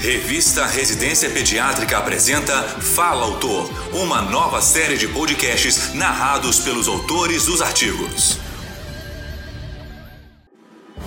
Revista Residência Pediátrica apresenta Fala Autor, uma nova série de podcasts narrados pelos autores dos artigos.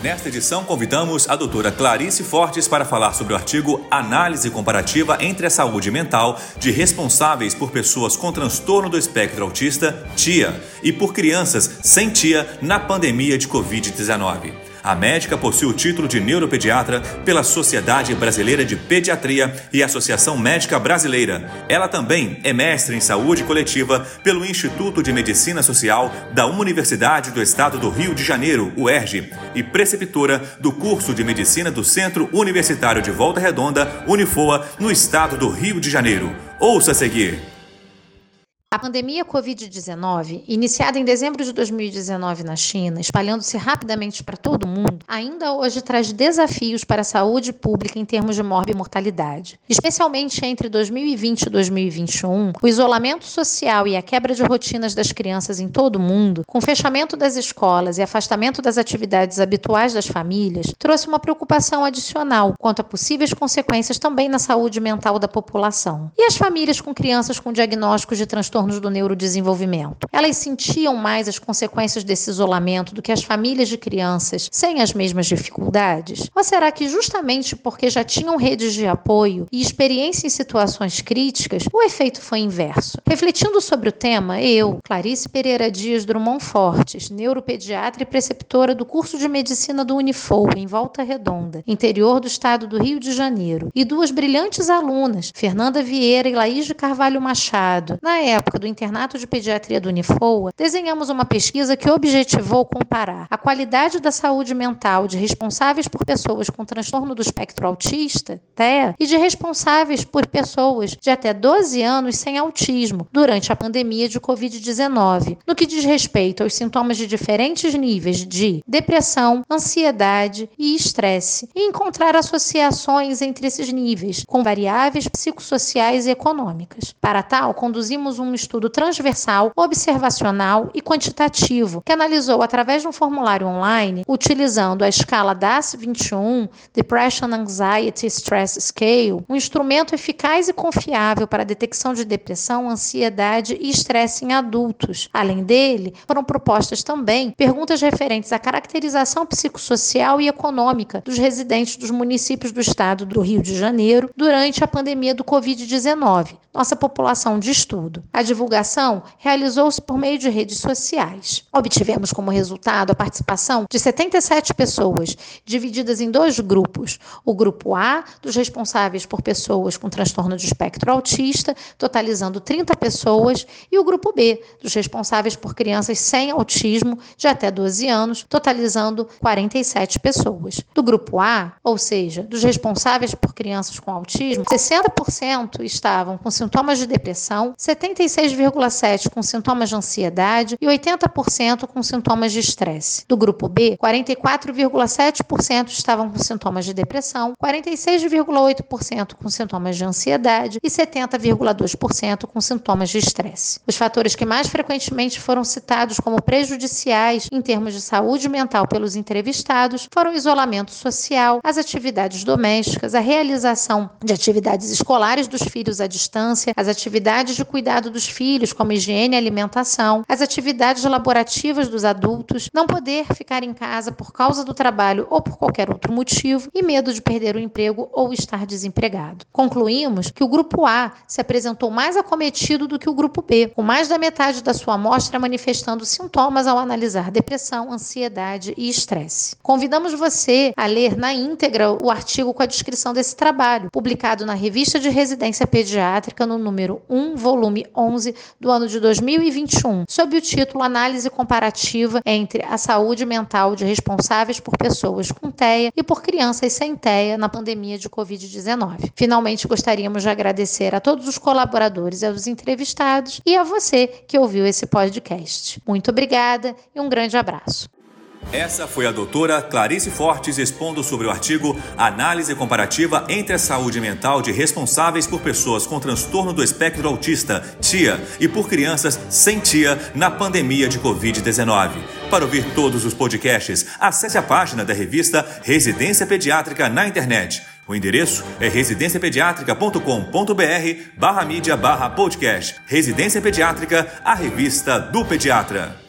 Nesta edição, convidamos a doutora Clarice Fortes para falar sobre o artigo Análise Comparativa entre a Saúde Mental de Responsáveis por Pessoas com Transtorno do Espectro Autista, TIA, e por Crianças sem TIA na pandemia de Covid-19. A médica possui o título de neuropediatra pela Sociedade Brasileira de Pediatria e Associação Médica Brasileira. Ela também é mestre em saúde coletiva pelo Instituto de Medicina Social da Universidade do Estado do Rio de Janeiro, UERJ, e preceptora do curso de medicina do Centro Universitário de Volta Redonda, Unifoa, no estado do Rio de Janeiro. Ouça a seguir. A pandemia Covid-19, iniciada em dezembro de 2019 na China, espalhando-se rapidamente para todo o mundo, ainda hoje traz desafios para a saúde pública em termos de mortalidade. Especialmente entre 2020 e 2021, o isolamento social e a quebra de rotinas das crianças em todo o mundo, com fechamento das escolas e afastamento das atividades habituais das famílias, trouxe uma preocupação adicional quanto a possíveis consequências também na saúde mental da população. E as famílias com crianças com diagnósticos de transtorno transtornos do neurodesenvolvimento. Elas sentiam mais as consequências desse isolamento do que as famílias de crianças sem as mesmas dificuldades? Ou será que justamente porque já tinham redes de apoio e experiência em situações críticas, o efeito foi inverso? Refletindo sobre o tema, eu, Clarice Pereira Dias Drummond Fortes, neuropediatra e preceptora do curso de medicina do Unifou, em Volta Redonda, interior do estado do Rio de Janeiro, e duas brilhantes alunas, Fernanda Vieira e Laís de Carvalho Machado, na época época do internato de pediatria do Unifoa, desenhamos uma pesquisa que objetivou comparar a qualidade da saúde mental de responsáveis por pessoas com transtorno do espectro autista, TEA, e de responsáveis por pessoas de até 12 anos sem autismo durante a pandemia de Covid-19, no que diz respeito aos sintomas de diferentes níveis de depressão, ansiedade e estresse, e encontrar associações entre esses níveis com variáveis psicossociais e econômicas. Para tal, conduzimos um estudo transversal, observacional e quantitativo, que analisou através de um formulário online, utilizando a escala DAS-21, Depression Anxiety Stress Scale, um instrumento eficaz e confiável para a detecção de depressão, ansiedade e estresse em adultos. Além dele, foram propostas também perguntas referentes à caracterização psicossocial e econômica dos residentes dos municípios do estado do Rio de Janeiro durante a pandemia do Covid-19, nossa população de estudo. A divulgação realizou-se por meio de redes sociais. Obtivemos como resultado a participação de 77 pessoas, divididas em dois grupos. O grupo A, dos responsáveis por pessoas com transtorno de espectro autista, totalizando 30 pessoas, e o grupo B, dos responsáveis por crianças sem autismo de até 12 anos, totalizando 47 pessoas. Do grupo A, ou seja, dos responsáveis por crianças com autismo, 60% estavam com sintomas de depressão, 76 46,7% com sintomas de ansiedade e 80% com sintomas de estresse. Do grupo B, 44,7% estavam com sintomas de depressão, 46,8% com sintomas de ansiedade e 70,2% com sintomas de estresse. Os fatores que mais frequentemente foram citados como prejudiciais em termos de saúde mental pelos entrevistados foram o isolamento social, as atividades domésticas, a realização de atividades escolares dos filhos à distância, as atividades de cuidado dos filhos, como higiene e alimentação, as atividades laborativas dos adultos, não poder ficar em casa por causa do trabalho ou por qualquer outro motivo e medo de perder o emprego ou estar desempregado. Concluímos que o grupo A se apresentou mais acometido do que o grupo B, com mais da metade da sua amostra manifestando sintomas ao analisar depressão, ansiedade e estresse. Convidamos você a ler na íntegra o artigo com a descrição desse trabalho, publicado na Revista de Residência Pediátrica no número 1, volume 11 11 do ano de 2021, sob o título Análise comparativa entre a saúde mental de responsáveis por pessoas com TEA e por crianças sem TEA na pandemia de Covid-19. Finalmente, gostaríamos de agradecer a todos os colaboradores aos entrevistados e a você que ouviu esse podcast. Muito obrigada e um grande abraço. Essa foi a doutora Clarice Fortes expondo sobre o artigo Análise comparativa entre a saúde mental de responsáveis por pessoas com transtorno do espectro autista, TIA, e por crianças sem TIA na pandemia de Covid-19. Para ouvir todos os podcasts, acesse a página da revista Residência Pediátrica na internet O endereço é residenciapediatrica.com.br barra mídia barra podcast. Residência Pediátrica, a revista do pediatra.